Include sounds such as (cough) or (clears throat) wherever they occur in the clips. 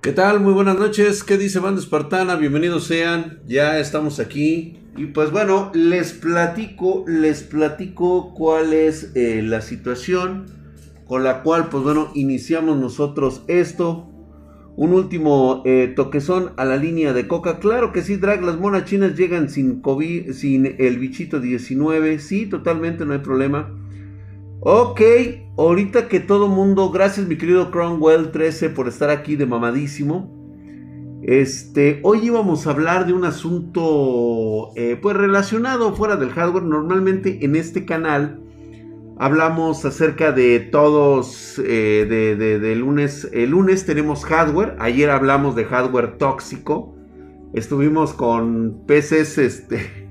¿Qué tal? Muy buenas noches. ¿Qué dice Banda Espartana? Bienvenidos sean. Ya estamos aquí. Y pues bueno, les platico, les platico cuál es eh, la situación con la cual, pues bueno, iniciamos nosotros esto. Un último eh, toquezón a la línea de coca. Claro que sí, Drag, las monas chinas llegan sin COVID, sin el bichito 19. Sí, totalmente, no hay problema. Ok, ahorita que todo mundo, gracias mi querido Cromwell 13 por estar aquí de mamadísimo. Este, hoy íbamos a hablar de un asunto eh, pues relacionado fuera del hardware. Normalmente en este canal hablamos acerca de todos, eh, de, lunes. El lunes tenemos hardware. Ayer hablamos de hardware tóxico. Estuvimos con PCs este,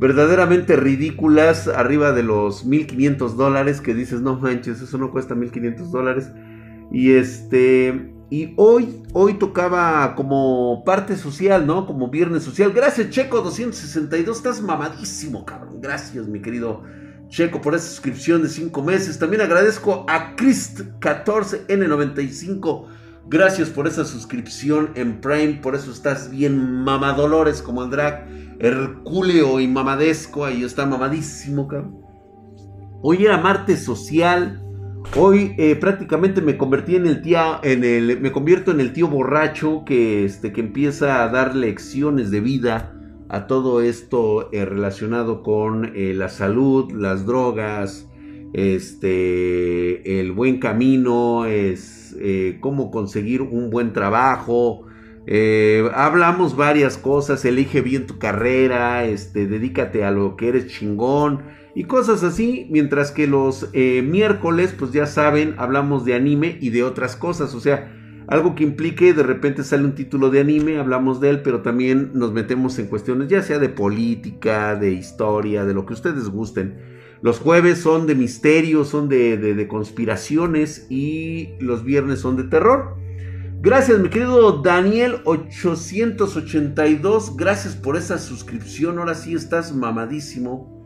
verdaderamente ridículas, arriba de los 1500 dólares, que dices, no manches, eso no cuesta 1500 dólares. Y este, y hoy, hoy tocaba como parte social, ¿no? Como viernes social. Gracias, Checo 262, estás mamadísimo, cabrón. Gracias, mi querido Checo, por esa suscripción de 5 meses. También agradezco a Christ14N95. Gracias por esa suscripción en Prime. Por eso estás bien mamadolores como el drag. Hercúleo y mamadesco. Ahí está mamadísimo, cabrón. Hoy era martes social. Hoy eh, prácticamente me convertí en el tío, en el, me convierto en el tío borracho que, este, que empieza a dar lecciones de vida a todo esto eh, relacionado con eh, la salud, las drogas, este, el buen camino, es eh, cómo conseguir un buen trabajo. hablamos varias cosas, elige bien tu carrera, este, dedícate a lo que eres chingón y cosas así, mientras que los miércoles, pues ya saben, hablamos de anime y de otras cosas, o sea, algo que implique, de repente sale un título de anime, hablamos de él, pero también nos metemos en cuestiones ya sea de política, de historia, de lo que ustedes gusten. Los jueves son de misterio, son de, conspiraciones y los viernes son de terror. Gracias, mi querido Daniel882. Gracias por esa suscripción. Ahora sí estás mamadísimo.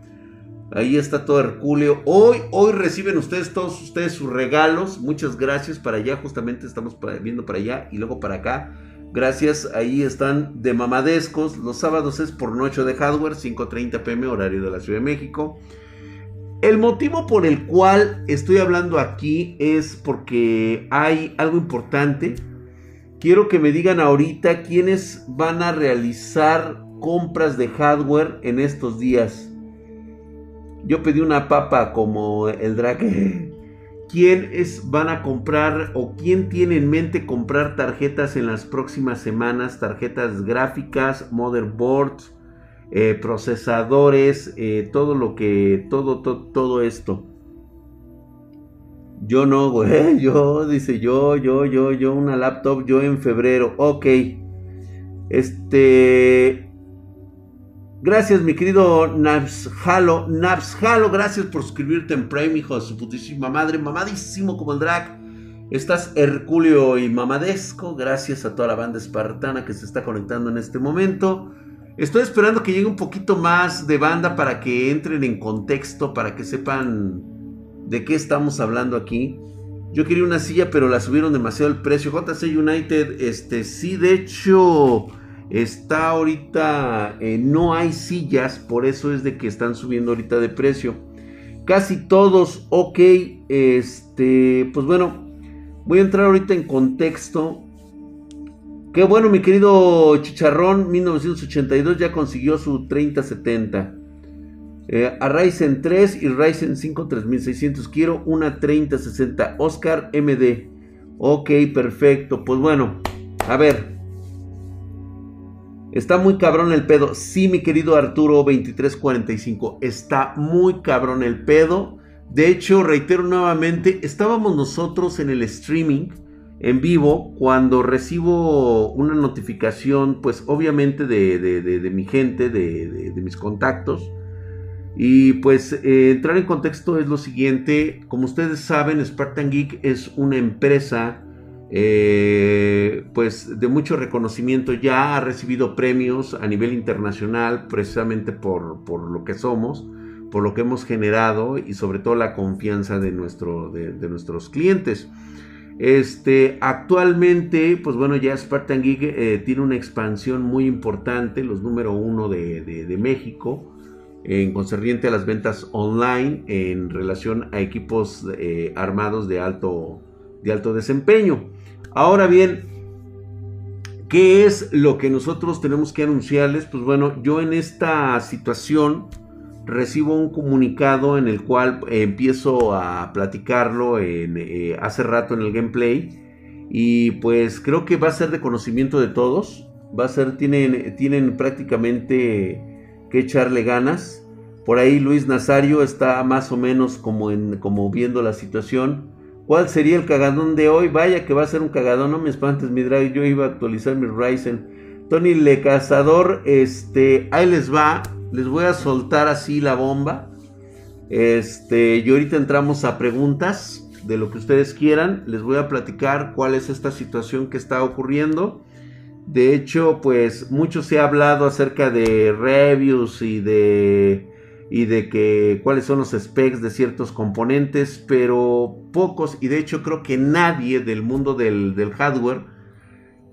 Ahí está todo Herculeo. Hoy, hoy reciben ustedes, todos ustedes sus regalos. Muchas gracias para allá. Justamente estamos viendo para allá y luego para acá. Gracias, ahí están de mamadescos. Los sábados es por noche de hardware, 5.30 pm, horario de la Ciudad de México. El motivo por el cual estoy hablando aquí es porque hay algo importante. Quiero que me digan ahorita quiénes van a realizar compras de hardware en estos días. Yo pedí una papa como el drag. ¿Quién es, van a comprar o quién tiene en mente comprar tarjetas en las próximas semanas? Tarjetas gráficas, motherboards, eh, procesadores, eh, todo lo que, todo, todo, todo esto. Yo no, güey. (laughs) Yo, dice yo, yo, yo, yo, una laptop, yo en febrero. Ok. Este. Gracias, mi querido Nabshalo. Nabshalo, gracias por suscribirte en Prime, hijo de su putísima madre. Mamadísimo como el drag. Estás Herculeo y mamadesco. Gracias a toda la banda espartana que se está conectando en este momento. Estoy esperando que llegue un poquito más de banda para que entren en contexto, para que sepan de qué estamos hablando aquí. Yo quería una silla, pero la subieron demasiado el precio. JC United, este, sí, de hecho Está ahorita, eh, no hay sillas, por eso es de que están subiendo ahorita de precio. Casi todos, ok, este, pues bueno, voy a entrar ahorita en contexto. Qué bueno, mi querido Chicharrón, 1982 ya consiguió su 3070. Eh, a Ryzen 3 y Ryzen 5 3600. Quiero una 3060. Oscar MD. Ok, perfecto. Pues bueno, a ver. Está muy cabrón el pedo. Sí, mi querido Arturo 2345. Está muy cabrón el pedo. De hecho, reitero nuevamente, estábamos nosotros en el streaming en vivo cuando recibo una notificación, pues obviamente de, mi gente, de, mis contactos. Y pues eh, entrar en contexto es lo siguiente, como ustedes saben, Spartan Geek es una empresa eh, pues de mucho reconocimiento, ya ha recibido premios a nivel internacional precisamente por, lo que somos, por lo que hemos generado y sobre todo la confianza de, nuestros clientes. Este, actualmente, pues bueno, ya Spartan Geek eh, tiene una expansión muy importante, los número uno de, México, en concerniente a las ventas online en relación a equipos eh, armados de alto, de alto desempeño. Ahora bien, ¿qué es lo que nosotros tenemos que anunciarles? Pues bueno, yo en esta situación recibo un comunicado en el cual eh, empiezo a platicarlo en, eh, hace rato en el gameplay. Y pues creo que va a ser de conocimiento de todos. Va a ser, tienen, tienen prácticamente que echarle ganas. Por ahí Luis Nazario está más o menos como, como viendo la situación. ¿Cuál sería el cagadón de hoy? Vaya que va a ser un cagadón, no me espantes mi drag, yo iba a actualizar mi Ryzen. Tony Le Cazador, este, ahí les va les voy a soltar así la bomba. Este, y ahorita entramos a preguntas de lo que ustedes quieran. Les voy a platicar cuál es esta situación que está ocurriendo. De hecho, pues mucho se ha hablado acerca de reviews y de y de que cuáles son los specs de ciertos componentes, pero pocos y de hecho creo que nadie del mundo del, hardware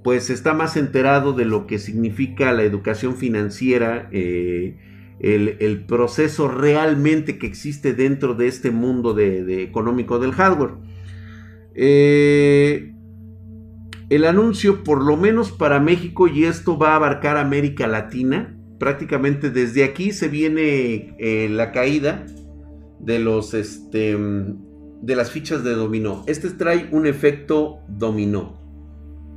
pues está más enterado de lo que significa la educación financiera eh, el, proceso realmente que existe dentro de este mundo de, económico del hardware. Eh, el anuncio, por lo menos para México, y esto va a abarcar América Latina, prácticamente desde aquí se viene eh, la caída de los este, de las fichas de dominó. Este trae un efecto dominó.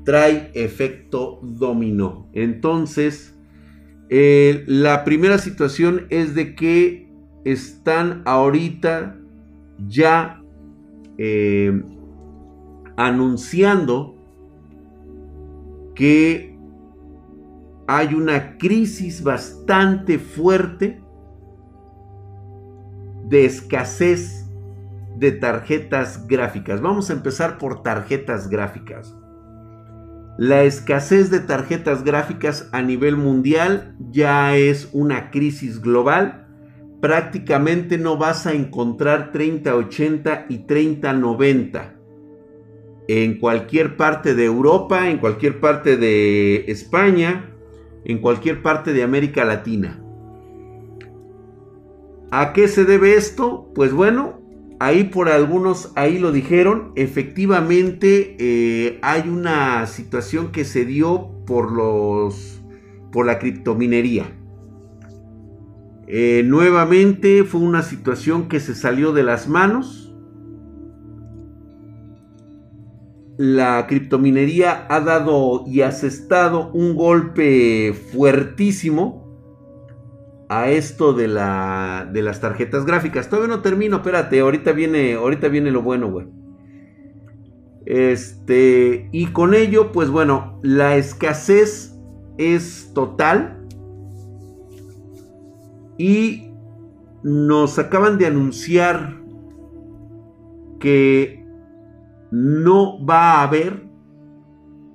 Trae efecto dominó. Entonces, eh, la primera situación es de que están ahorita ya eh, anunciando que hay una crisis bastante fuerte de escasez de tarjetas gráficas. Vamos a empezar por tarjetas gráficas. La escasez de tarjetas gráficas a nivel mundial ya es una crisis global. Prácticamente no vas a encontrar 3080 y 3090 en cualquier parte de Europa, en cualquier parte de España, en cualquier parte de América Latina. ¿A qué se debe esto? Pues bueno, ahí por algunos, ahí lo dijeron, efectivamente eh, hay una situación que se dio por los, por la criptominería. Eh, nuevamente fue una situación que se salió de las manos. La criptominería ha dado y asestado un golpe fuertísimo a esto de, la, de las tarjetas gráficas. Todavía no termino, espérate, ahorita viene, ahorita viene lo bueno, güey. Este, y con ello, pues bueno, la escasez es total. Y nos acaban de anunciar que no va a haber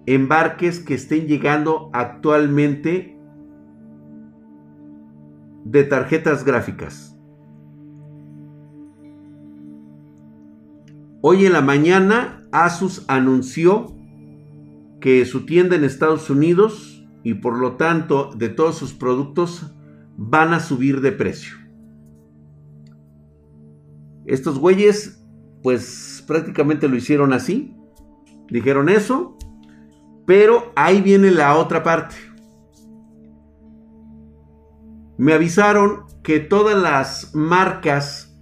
embarques que estén llegando actualmente de tarjetas gráficas. Hoy en la mañana Asus anunció que su tienda en Estados Unidos y por lo tanto de todos sus productos van a subir de precio. Estos güeyes pues prácticamente lo hicieron así. Dijeron eso. Pero ahí viene la otra parte. Me avisaron que todas las marcas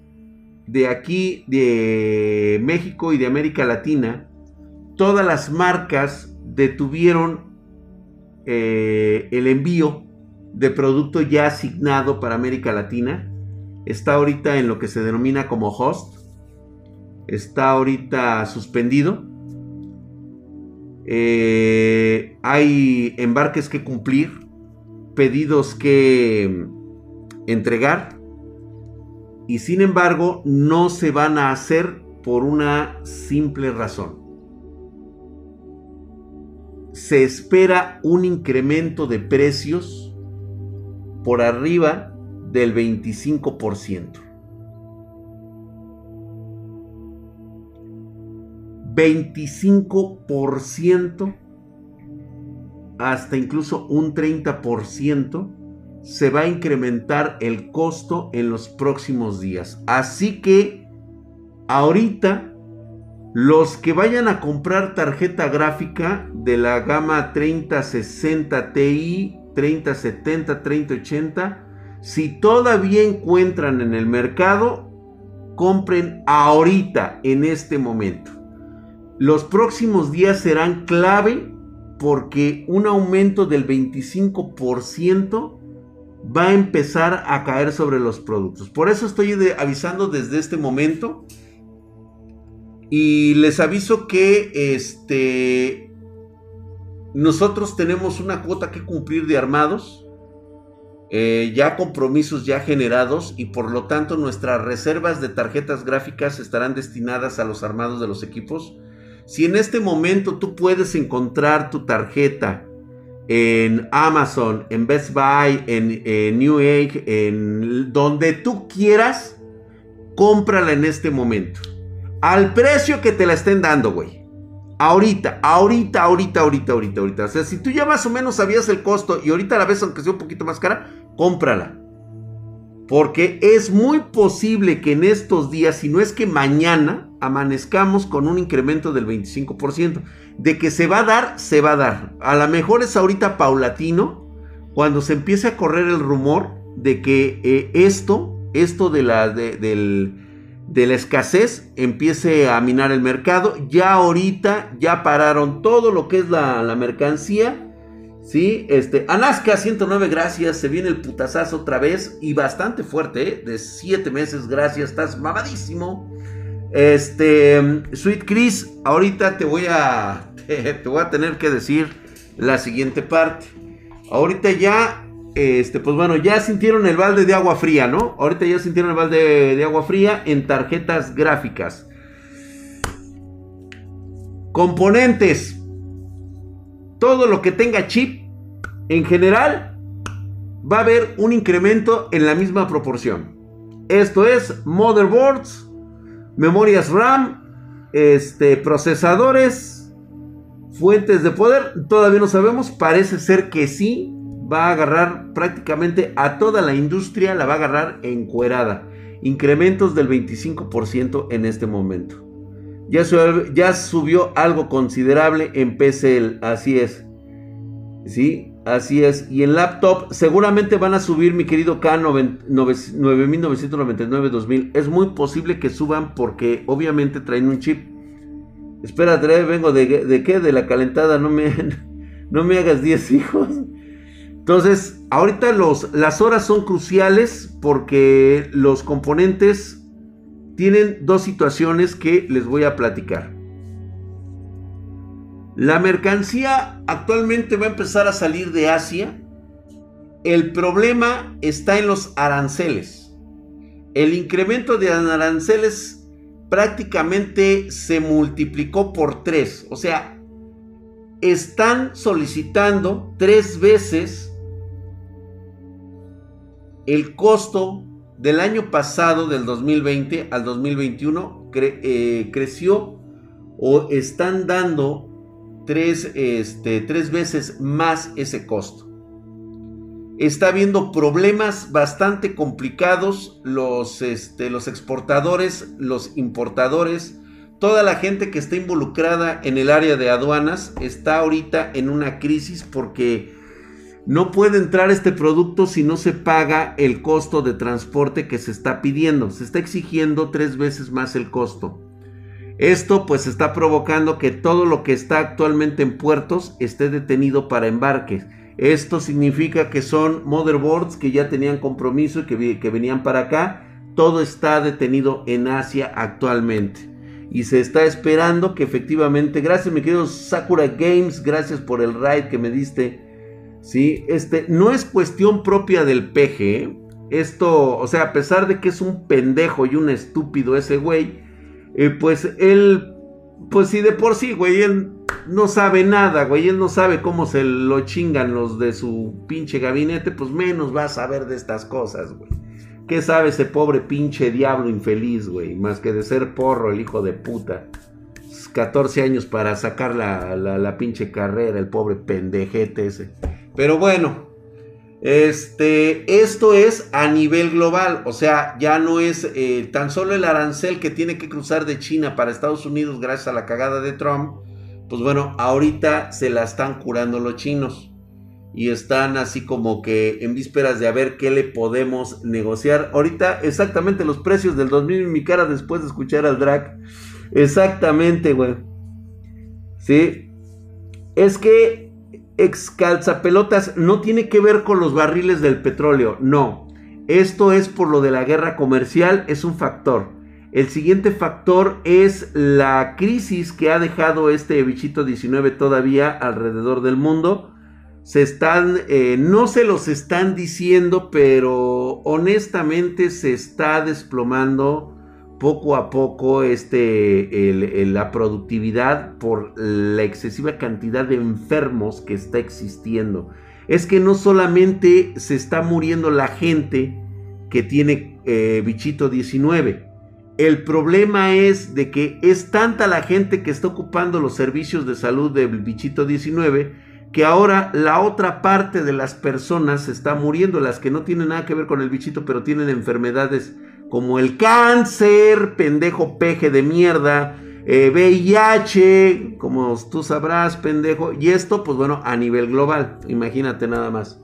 de aquí, de México y de América Latina, todas las marcas detuvieron eh, el envío de producto ya asignado para América Latina. Está ahorita en lo que se denomina como host. Está ahorita suspendido. Eh, hay embarques que cumplir pedidos que entregar y sin embargo no se van a hacer por una simple razón. Se espera un incremento de precios por arriba del 25%. 25% hasta incluso un 30% se va a incrementar el costo en los próximos días. Así que ahorita los que vayan a comprar tarjeta gráfica de la gama 3060 Ti, 3070, 3080, si todavía encuentran en el mercado, compren ahorita, en este momento. Los próximos días serán clave porque un aumento del 25% va a empezar a caer sobre los productos. Por eso estoy avisando desde este momento. Y les aviso que este nosotros tenemos una cuota que cumplir de armados. Eh, ya compromisos ya generados y por lo tanto nuestras reservas de tarjetas gráficas estarán destinadas a los armados de los equipos si en este momento tú puedes encontrar tu tarjeta en Amazon, en Best Buy, en, New Age, en donde tú quieras, cómprala en este momento. Al precio que te la estén dando, güey. Ahorita, ahorita, ahorita, ahorita, ahorita, ahorita. O sea, si tú ya más o menos sabías el costo y ahorita la ves aunque sea un poquito más cara, cómprala. Porque es muy posible que en estos días, si no es que mañana, amanezcamos con un incremento del 25%. De que se va a dar, se va a dar. A lo mejor es ahorita paulatino, cuando se empiece a correr el rumor de que eh, esto, esto de la, de, la escasez, empiece a minar el mercado. Ya ahorita, ya pararon todo lo que es la, la mercancía Sí, este, Alaska 109, gracias. Se viene el putazazo otra vez y bastante fuerte, ¿eh? De 7 meses, gracias. Estás mamadísimo. Este, Sweet Chris, ahorita te voy a, (laughs) te, voy a tener que decir la siguiente parte. Ahorita ya, este, pues bueno, ya sintieron el balde de agua fría, ¿no? Ahorita ya sintieron el balde de agua fría en tarjetas gráficas. Componentes todo lo que tenga chip, en general, va a haber un incremento en la misma proporción. Esto es motherboards, memorias RAM, este, procesadores, fuentes de poder. Todavía no sabemos, parece ser que sí. Va a agarrar prácticamente a toda la industria, la va a agarrar encuerada. Incrementos del 25% en este momento. Ya, subió algo considerable en PC, así es. ¿Sí? Así es. Y en laptop seguramente van a subir, mi querido K 9999-2000. Es muy posible que suban porque obviamente traen un chip. Espérate, vengo de, qué? De la calentada. No me, (laughs) no me hagas 10 hijos. Entonces, ahorita las horas son cruciales porque los componentes tienen dos situaciones que les voy a platicar. La mercancía actualmente va a empezar a salir de Asia. El problema está en los aranceles. El incremento de aranceles prácticamente se multiplicó por tres. O sea, están solicitando tres veces el costo del año pasado, del 2020 al 2021, eh, creció o están dando tres, este, tres veces más ese costo. Está habiendo problemas bastante complicados. Los, este, los exportadores, los importadores, toda la gente que está involucrada en el área de aduanas está ahorita en una crisis porque no puede entrar este producto si no se paga el costo de transporte que se está pidiendo. Se está exigiendo tres veces más el costo. Esto pues está provocando que todo lo que está actualmente en puertos esté detenido para embarques. Esto significa que son motherboards que ya tenían compromiso y que, venían para acá. Todo está detenido en Asia actualmente. Y se está esperando que efectivamente, gracias mi querido Sakura Games, gracias por el ride que me diste ¿sí? Este, no es cuestión propia del peje, ¿eh? Esto, o sea, a pesar de que es un pendejo y un estúpido ese güey, eh, pues él, pues si de por sí, güey, él no sabe nada, güey, él no sabe cómo se lo chingan los de su pinche gabinete, pues menos va a saber de estas cosas, güey. ¿Qué sabe ese pobre pinche diablo infeliz, güey? Más que de ser porro el hijo de puta. 14 años para sacar la, la, pinche carrera, el pobre pendejete ese. Pero bueno, este, esto es a nivel global, o sea, ya no es eh, tan solo el arancel que tiene que cruzar de China para Estados Unidos gracias a la cagada de Trump. Pues bueno, ahorita se la están curando los chinos y están así como que en vísperas de a ver qué le podemos negociar. Ahorita exactamente los precios del 2000 en mi cara después de escuchar al drag. Exactamente, güey. Sí. Es que excalzapelotas no tiene que ver con los barriles del petróleo, no. Esto es por lo de la guerra comercial, es un factor. El siguiente factor es la crisis que ha dejado este bichito 19 todavía alrededor del mundo se están, eh, no se los están diciendo, pero honestamente se está desplomando poco a poco este, la productividad por la excesiva cantidad de enfermos que está existiendo. Es que no solamente se está muriendo la gente que tiene eh, bichito 19. El problema es de que es tanta la gente que está ocupando los servicios de salud del bichito 19 que ahora la otra parte de las personas está muriendo, las que no tienen nada que ver con el bichito, pero tienen enfermedades como el cáncer, pendejo peje de mierda, VIH, eh, como tú sabrás, pendejo, y esto, pues bueno, a nivel global, imagínate nada más.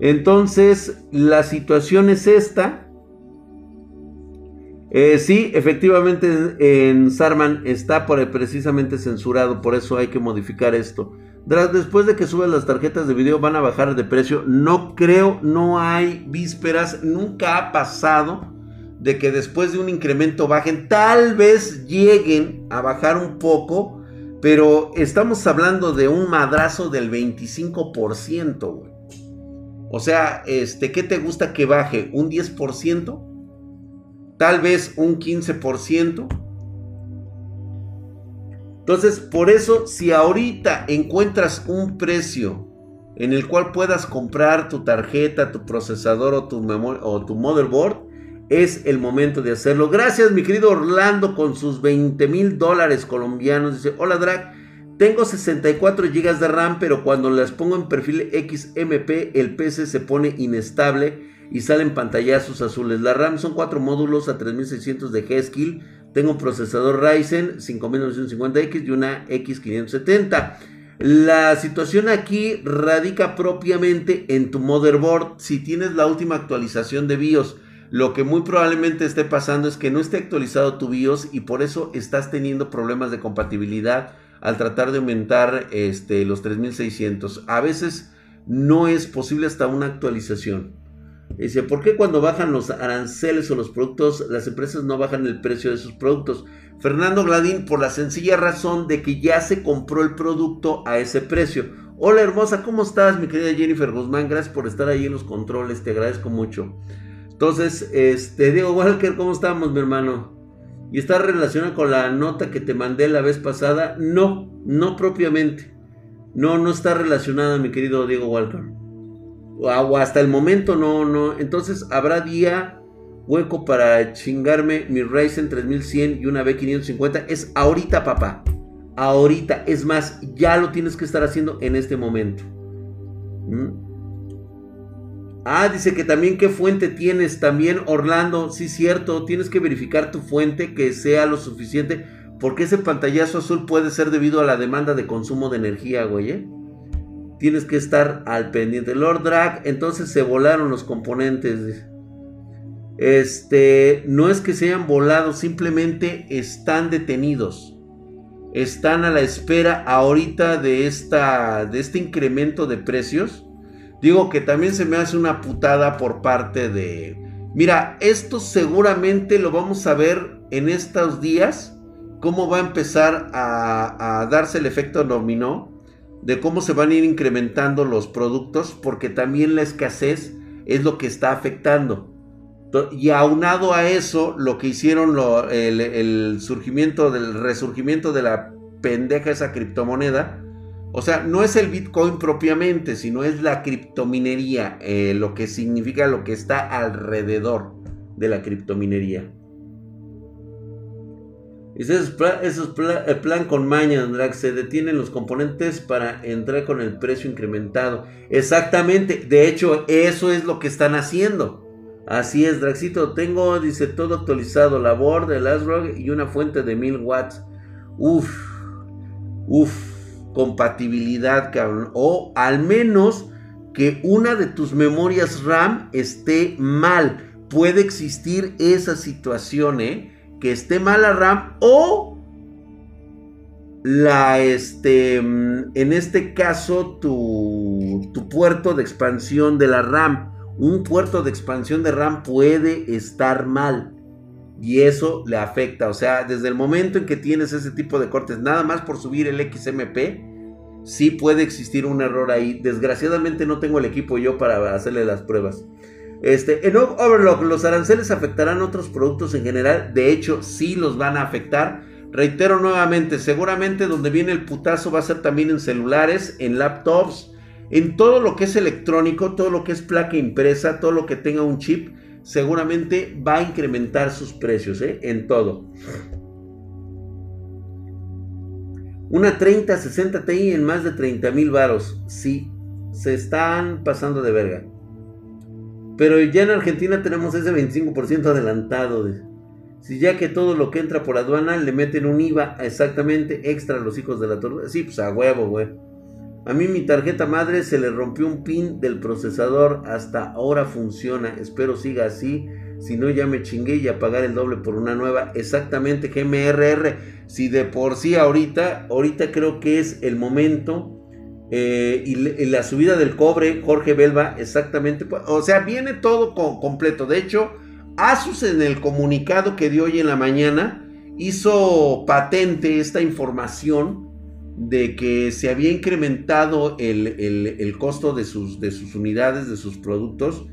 Entonces, la situación es esta. Eh, sí, efectivamente en Sarman está por, precisamente censurado, por eso hay que modificar esto después de que suban las tarjetas de video van a bajar de precio. No creo, no hay vísperas, nunca ha pasado de que después de un incremento bajen. Tal vez lleguen a bajar un poco, pero estamos hablando de un madrazo del 25%, O sea, este, ¿qué te gusta que baje? ¿Un 10%? Tal vez un 15%. Entonces, por eso, si ahorita encuentras un precio en el cual puedas comprar tu tarjeta, tu procesador o tu, o tu motherboard, es el momento de hacerlo. Gracias, mi querido Orlando, con sus 20 mil dólares colombianos. Dice, hola Drag, tengo 64 GB de RAM, pero cuando las pongo en perfil XMP, el PC se pone inestable y salen pantallazos azules. La RAM son 4 módulos a 3600 de G-Skill tengo un procesador Ryzen 5950X y una X570. La situación aquí radica propiamente en tu motherboard. Si tienes la última actualización de BIOS, lo que muy probablemente esté pasando es que no esté actualizado tu BIOS y por eso estás teniendo problemas de compatibilidad al tratar de aumentar este, los 3600. A veces no es posible hasta una actualización. Dice, ¿por qué cuando bajan los aranceles o los productos, las empresas no bajan el precio de sus productos? Fernando Gladín, por la sencilla razón de que ya se compró el producto a ese precio. Hola hermosa, ¿cómo estás, mi querida Jennifer Guzmán? Gracias por estar ahí en los controles, te agradezco mucho. Entonces, este, Diego Walker, ¿cómo estamos, mi hermano? ¿Y está relacionado con la nota que te mandé la vez pasada? No, no propiamente. No, no está relacionada, mi querido Diego Walker hasta el momento no, no. Entonces habrá día hueco para chingarme mi Ryzen 3100 y una B550. Es ahorita, papá. Ahorita. Es más, ya lo tienes que estar haciendo en este momento. ¿Mm? Ah, dice que también qué fuente tienes. También Orlando, sí cierto, tienes que verificar tu fuente que sea lo suficiente. Porque ese pantallazo azul puede ser debido a la demanda de consumo de energía, güey. ¿eh? tienes que estar al pendiente. Lord Drag, entonces se volaron los componentes. Este, no es que se hayan volado, simplemente están detenidos. Están a la espera ahorita de, esta, de este incremento de precios. Digo que también se me hace una putada por parte de... Mira, esto seguramente lo vamos a ver en estos días. Cómo va a empezar a, darse el efecto dominó de cómo se van a ir incrementando los productos, porque también la escasez es lo que está afectando. Y aunado a eso, lo que hicieron el, surgimiento del resurgimiento de la pendeja esa criptomoneda, o sea, no es el Bitcoin propiamente, sino es la criptominería, eh, lo que significa lo que está alrededor de la criptominería. Dice, es, plan, el plan con maña, Drax. Se detienen los componentes para entrar con el precio incrementado. Exactamente. De hecho, eso es lo que están haciendo. Así es, Draxito. Tengo, dice, todo actualizado. Labor de ASRock y una fuente de 1000 watts. Uf. Uf. Compatibilidad, cabrón. O al menos que una de tus memorias RAM esté mal. Puede existir esa situación, ¿eh? que esté mala RAM o la este mm, en este caso tu, tu puerto de expansión de la RAM un puerto de expansión de RAM puede estar mal y eso le afecta o sea desde el momento en que tienes ese tipo de cortes nada más por subir el XMP sí puede existir un error ahí desgraciadamente no tengo el equipo yo para hacerle las pruebas este, en Overlock, ¿los aranceles afectarán otros productos en general? De hecho, sí los van a afectar. Reitero nuevamente, seguramente donde viene el putazo va a ser también en celulares, en laptops, en todo lo que es electrónico, todo lo que es placa impresa, todo lo que tenga un chip, seguramente va a incrementar sus precios, ¿eh? En todo. Una 3060 Ti en más de 30 mil varos. Sí, se están pasando de verga. Pero ya en Argentina tenemos ese 25% adelantado. Si ya que todo lo que entra por aduana le meten un IVA exactamente extra a los hijos de la torre. Sí, pues a huevo, güey. A mí mi tarjeta madre se le rompió un pin del procesador. Hasta ahora funciona. Espero siga así. Si no, ya me chingué y a pagar el doble por una nueva. Exactamente, GMRR. Si de por sí ahorita, ahorita creo que es el momento eh, y, la subida del cobre, Jorge Belva, exactamente. Pues, o sea, viene todo completo. De hecho, Asus en el comunicado que dio hoy en la mañana hizo patente esta información de que se había incrementado el, costo de sus, de sus, unidades, de sus productos.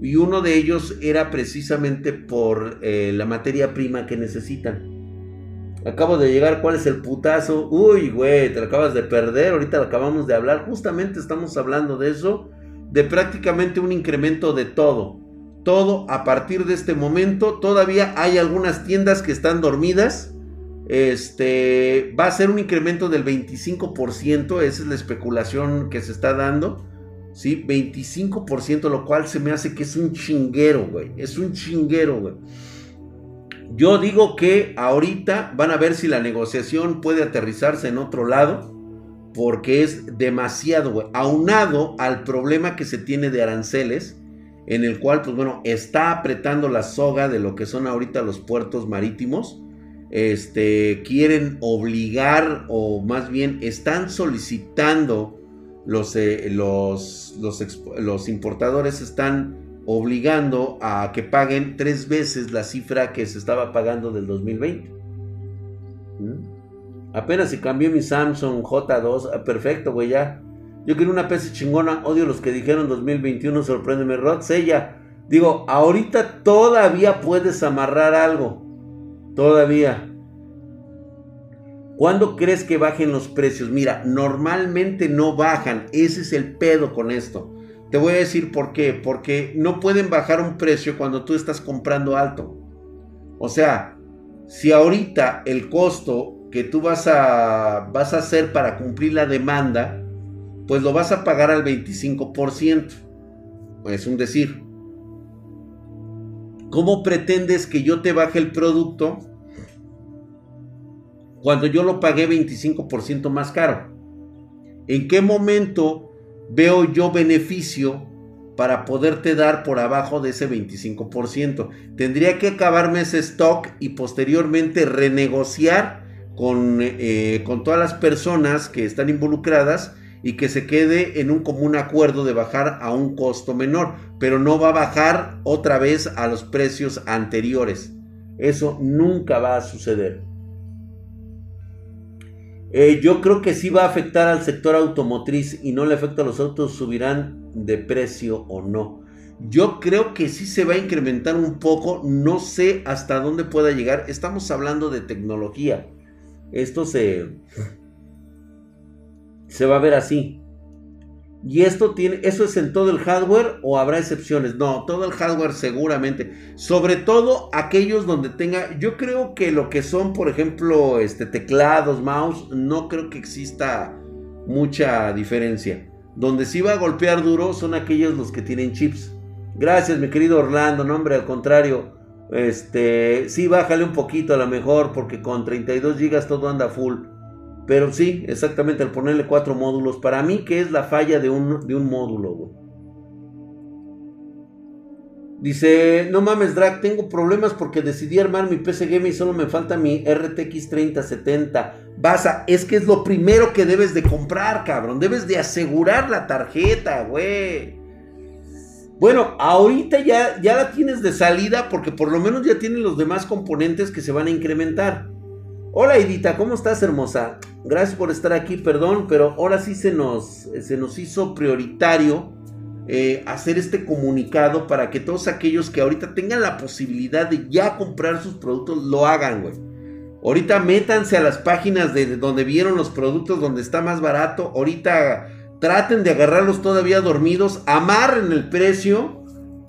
Y uno de ellos era precisamente por eh, la materia prima que necesitan. Acabo de llegar, ¿cuál es el putazo? Uy, güey, te lo acabas de perder, ahorita lo acabamos de hablar. Justamente estamos hablando de eso, de prácticamente un incremento de todo. Todo a partir de este momento, todavía hay algunas tiendas que están dormidas. Este va a ser un incremento del 25%, esa es la especulación que se está dando. ¿Sí? 25%, lo cual se me hace que es un chinguero, güey. Es un chinguero, güey. Yo digo que ahorita van a ver si la negociación puede aterrizarse en otro lado, porque es demasiado, aunado al problema que se tiene de aranceles, en el cual, pues bueno, está apretando la soga de lo que son ahorita los puertos marítimos. Este, quieren obligar, o más bien están solicitando, los, eh, los, los, los importadores están obligando a que paguen tres veces la cifra que se estaba pagando del 2020. ¿Mm? Apenas se cambió mi Samsung J2, ah, perfecto, güey, ya. Yo quiero una PC chingona, odio los que dijeron 2021, sorpréndeme, Rod, sella. Digo, ahorita todavía puedes amarrar algo. Todavía. ¿Cuándo crees que bajen los precios? Mira, normalmente no bajan. Ese es el pedo con esto. Te voy a decir por qué. Porque no pueden bajar un precio cuando tú estás comprando alto. O sea, si ahorita el costo que tú vas a, vas a hacer para cumplir la demanda, pues lo vas a pagar al 25%. Es un decir. ¿Cómo pretendes que yo te baje el producto cuando yo lo pagué 25% más caro? ¿En qué momento veo yo beneficio para poderte dar por abajo de ese 25%. Tendría que acabarme ese stock y posteriormente renegociar con, eh, con todas las personas que están involucradas y que se quede en un común acuerdo de bajar a un costo menor, pero no va a bajar otra vez a los precios anteriores. Eso nunca va a suceder. Eh, yo creo que sí va a afectar al sector automotriz y no le afecta a los autos, subirán de precio o no. Yo creo que sí se va a incrementar un poco, no sé hasta dónde pueda llegar. Estamos hablando de tecnología. Esto se, se va a ver así. Y esto tiene, ¿eso es en todo el hardware o habrá excepciones? No, todo el hardware seguramente. Sobre todo aquellos donde tenga, yo creo que lo que son, por ejemplo, este, teclados, mouse, no creo que exista mucha diferencia. Donde sí va a golpear duro son aquellos los que tienen chips. Gracias, mi querido Orlando. No, hombre, al contrario. Este, sí, bájale un poquito a lo mejor, porque con 32 GB todo anda full. Pero sí, exactamente, al ponerle cuatro módulos. Para mí, que es la falla de un, de un módulo, Dice, no mames, Drag, tengo problemas porque decidí armar mi PC Game y solo me falta mi RTX 3070. Basa, es que es lo primero que debes de comprar, cabrón. Debes de asegurar la tarjeta, güey. Bueno, ahorita ya, ya la tienes de salida porque por lo menos ya tienen los demás componentes que se van a incrementar. Hola Edita, ¿cómo estás hermosa? Gracias por estar aquí, perdón, pero ahora sí se nos, se nos hizo prioritario eh, hacer este comunicado para que todos aquellos que ahorita tengan la posibilidad de ya comprar sus productos lo hagan, güey. Ahorita métanse a las páginas de donde vieron los productos, donde está más barato. Ahorita Traten de agarrarlos todavía dormidos, amarren el precio,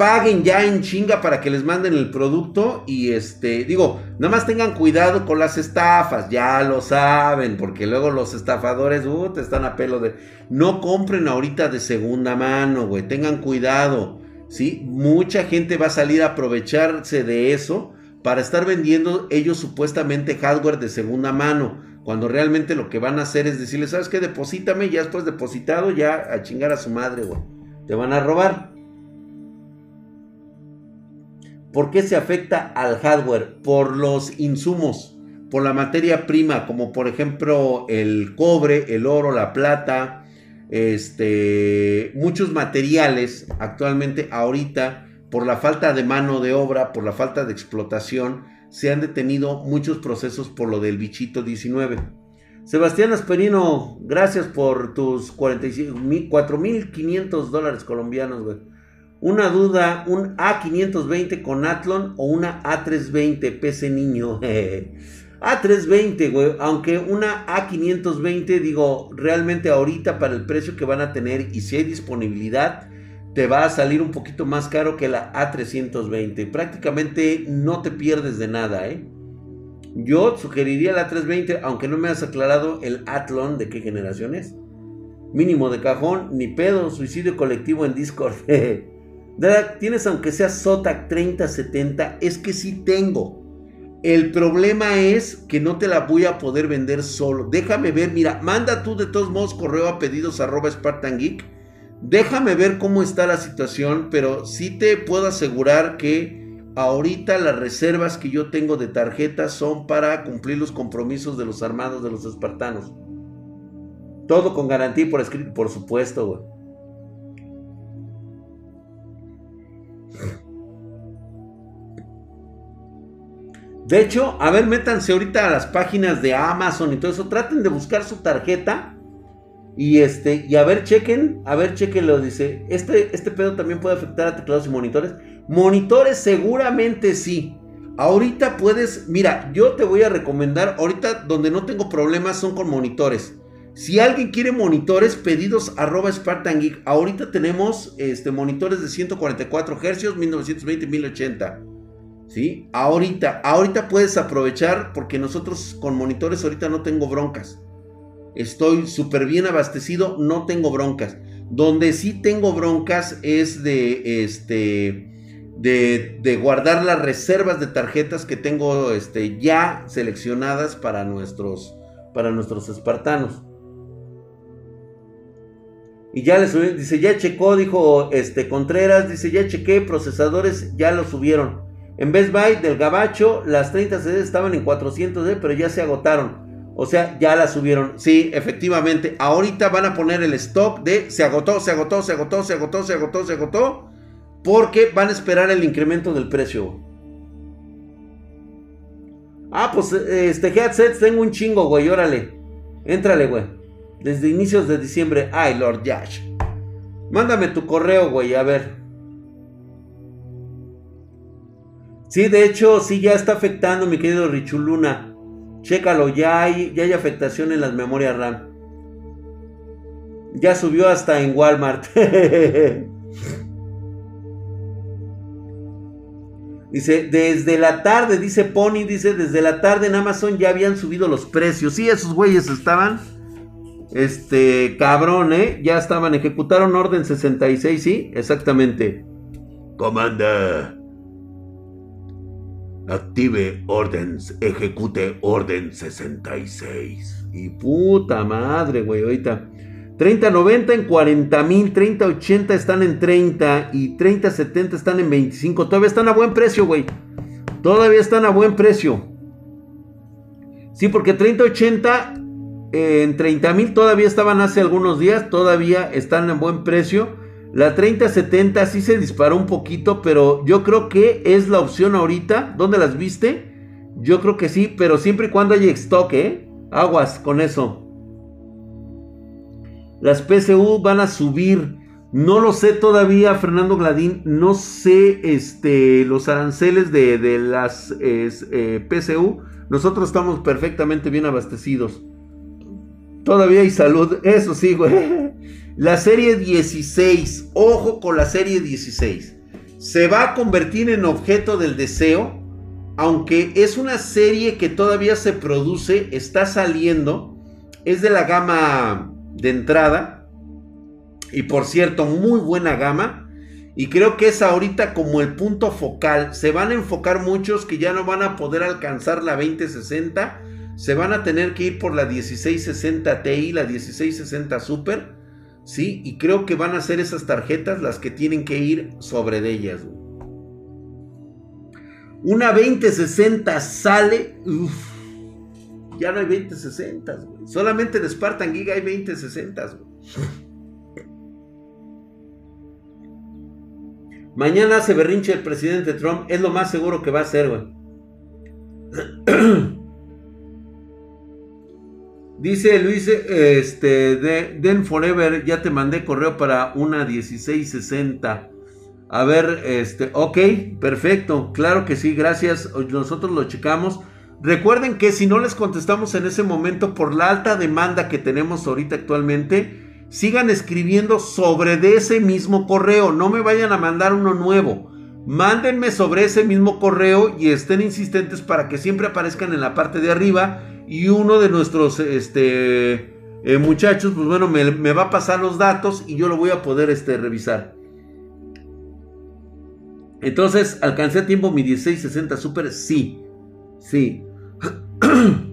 paguen ya en chinga para que les manden el producto y este, digo, nada más tengan cuidado con las estafas, ya lo saben, porque luego los estafadores, uh, te están a pelo de... No compren ahorita de segunda mano, güey, tengan cuidado, ¿sí? Mucha gente va a salir a aprovecharse de eso para estar vendiendo ellos supuestamente hardware de segunda mano. Cuando realmente lo que van a hacer es decirle, ¿sabes qué? Deposítame, ya después depositado, ya a chingar a su madre, güey. Te van a robar. ¿Por qué se afecta al hardware? Por los insumos, por la materia prima, como por ejemplo el cobre, el oro, la plata, este, muchos materiales actualmente, ahorita, por la falta de mano de obra, por la falta de explotación, se han detenido muchos procesos por lo del bichito 19. Sebastián Asperino, gracias por tus 4.500 dólares colombianos, güey. Una duda, un A520 con Athlon o una A320 PC niño. (laughs) A320, güey. Aunque una A520, digo, realmente ahorita para el precio que van a tener y si hay disponibilidad, te va a salir un poquito más caro que la A320. Prácticamente no te pierdes de nada, ¿eh? Yo sugeriría la A320, aunque no me has aclarado el Athlon de qué generación es. Mínimo de cajón, ni pedo, suicidio colectivo en Discord. (laughs) Tienes aunque sea SOTAC 3070, es que sí tengo. El problema es que no te la voy a poder vender solo. Déjame ver, mira, manda tú de todos modos correo a pedidos arroba Spartan Geek Déjame ver cómo está la situación, pero sí te puedo asegurar que ahorita las reservas que yo tengo de tarjetas son para cumplir los compromisos de los armados de los espartanos. Todo con garantía por escrito, por supuesto, güey. De hecho, a ver, métanse ahorita a las páginas de Amazon y todo eso. Traten de buscar su tarjeta y este, y a ver, chequen, a ver, chequen lo dice. Este, este pedo también puede afectar a teclados y monitores. Monitores seguramente sí. Ahorita puedes, mira, yo te voy a recomendar, ahorita donde no tengo problemas son con monitores. Si alguien quiere monitores, pedidos arroba Spartan Geek. Ahorita tenemos este, monitores de 144 Hz, 1920, 1080. ¿Sí? Ahorita, ahorita puedes aprovechar porque nosotros con monitores ahorita no tengo broncas. Estoy súper bien abastecido, no tengo broncas. Donde sí tengo broncas es de este. De, guardar las reservas de tarjetas que tengo este, ya seleccionadas para nuestros, para nuestros espartanos. Y ya les dice, ya checó, dijo este Contreras, dice, ya chequé, procesadores ya lo subieron. En Best Buy del Gabacho, las 30 CD estaban en 400 D, pero ya se agotaron. O sea, ya la subieron. Sí, efectivamente. Ahorita van a poner el stock de se agotó, se agotó, se agotó, se agotó, se agotó, se agotó. Porque van a esperar el incremento del precio. Ah, pues este headset tengo un chingo, güey. Órale. Éntrale, güey. Desde inicios de diciembre. Ay, Lord Yash. Mándame tu correo, güey. A ver. Sí, de hecho, sí, ya está afectando, mi querido Richuluna. Chécalo, ya hay, ya hay afectación en las memorias RAM. Ya subió hasta en Walmart. (laughs) Dice, desde la tarde, dice Pony, dice, desde la tarde en Amazon ya habían subido los precios. Sí, esos güeyes estaban, este, cabrón, ¿eh? Ya estaban, ejecutaron orden 66, sí, exactamente. Comanda. Active órdenes, ejecute orden 66. Y puta madre, güey, ahorita. 30-90 en 40 mil, 30-80 están en 30 y 30-70 están en 25. Todavía están a buen precio, güey. Todavía están a buen precio. Sí, porque 30-80 eh, en 30 mil todavía estaban hace algunos días. Todavía están en buen precio. La 30-70 sí se disparó un poquito, pero yo creo que es la opción ahorita. ¿Dónde las viste? Yo creo que sí, pero siempre y cuando haya stock, ¿eh? Aguas con eso. Las PSU van a subir. No lo sé todavía, Fernando Gladín. No sé este, los aranceles de, las eh, PSU. Nosotros estamos perfectamente bien abastecidos. Todavía hay salud. Eso sí, güey. La serie 16. Ojo con la serie 16. Se va a convertir en objeto del deseo. Aunque es una serie que todavía se produce. Está saliendo. Es de la gama de entrada. Y por cierto, muy buena gama. Y creo que es ahorita como el punto focal. Se van a enfocar muchos que ya no van a poder alcanzar la 2060. Se van a tener que ir por la 1660 Ti, la 1660 Super. ¿Sí? Y creo que van a ser esas tarjetas las que tienen que ir sobre de ellas. Una 2060 sale ya no hay 2060, güey. Solamente en Spartan Giga hay 2060, güey. Mañana hace berrinche el presidente Trump. Es lo más seguro que va a hacer, güey. (clears throat) Dice Luis, este, de Den Forever, ya te mandé correo para una 1660. A ver, este, ok, perfecto, claro que sí, gracias. Nosotros lo checamos. Recuerden que si no les contestamos en ese momento por la alta demanda que tenemos ahorita actualmente, sigan escribiendo sobre de ese mismo correo. No me vayan a mandar uno nuevo. Mándenme sobre ese mismo correo y estén insistentes para que siempre aparezcan en la parte de arriba. Y uno de nuestros este, eh, muchachos, pues bueno, me, va a pasar los datos y yo lo voy a poder este, revisar. Entonces, ¿alcancé a tiempo mi 1660 Super? Sí, sí. (clears throat)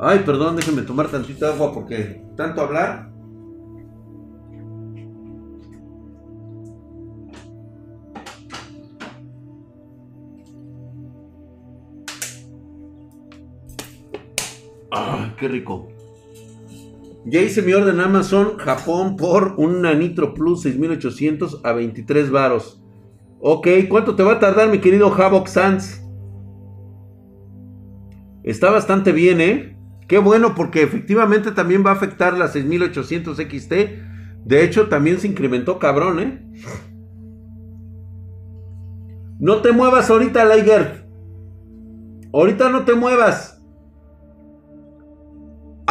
Ay, perdón, déjenme tomar tantito agua porque tanto hablar. Qué rico. Ya hice mi orden en Amazon Japón por un Nitro Plus 6800 a 23 varos. Ok, ¿cuánto te va a tardar mi querido Havoc Sans? Está bastante bien, ¿eh? Qué bueno porque efectivamente también va a afectar la 6800 XT. De hecho, también se incrementó cabrón, ¿eh? No te muevas ahorita, Liger. Ahorita no te muevas.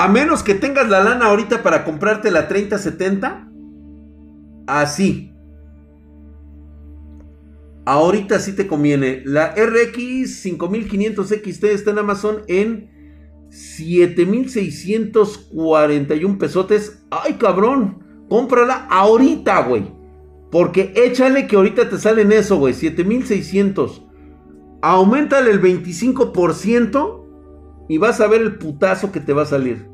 A menos que tengas la lana ahorita para comprarte la 3070. Así. Ahorita sí te conviene. La RX 5500 XT está en Amazon en 7641 pesotes. ¡Ay, cabrón! Cómprala ahorita, güey. Porque échale que ahorita te salen eso, güey. 7600. Aumentale el 25% y vas a ver el putazo que te va a salir.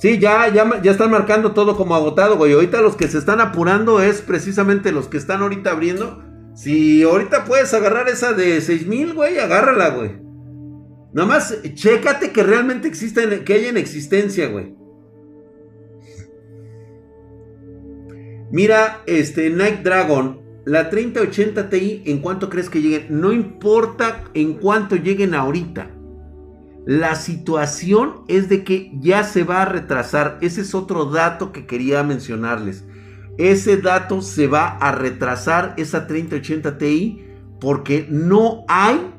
Sí, ya, ya, ya están marcando todo como agotado, güey. Ahorita los que se están apurando es precisamente los que están ahorita abriendo. Si ahorita puedes agarrar esa de 6000, güey, agárrala, güey. Nada más, chécate que realmente existen, que haya en existencia, güey. Mira, este Night Dragon, la 3080 Ti, ¿en cuánto crees que lleguen? No importa en cuánto lleguen ahorita. La situación es de que ya se va a retrasar. Ese es otro dato que quería mencionarles. Ese dato se va a retrasar esa 3080 Ti porque no hay,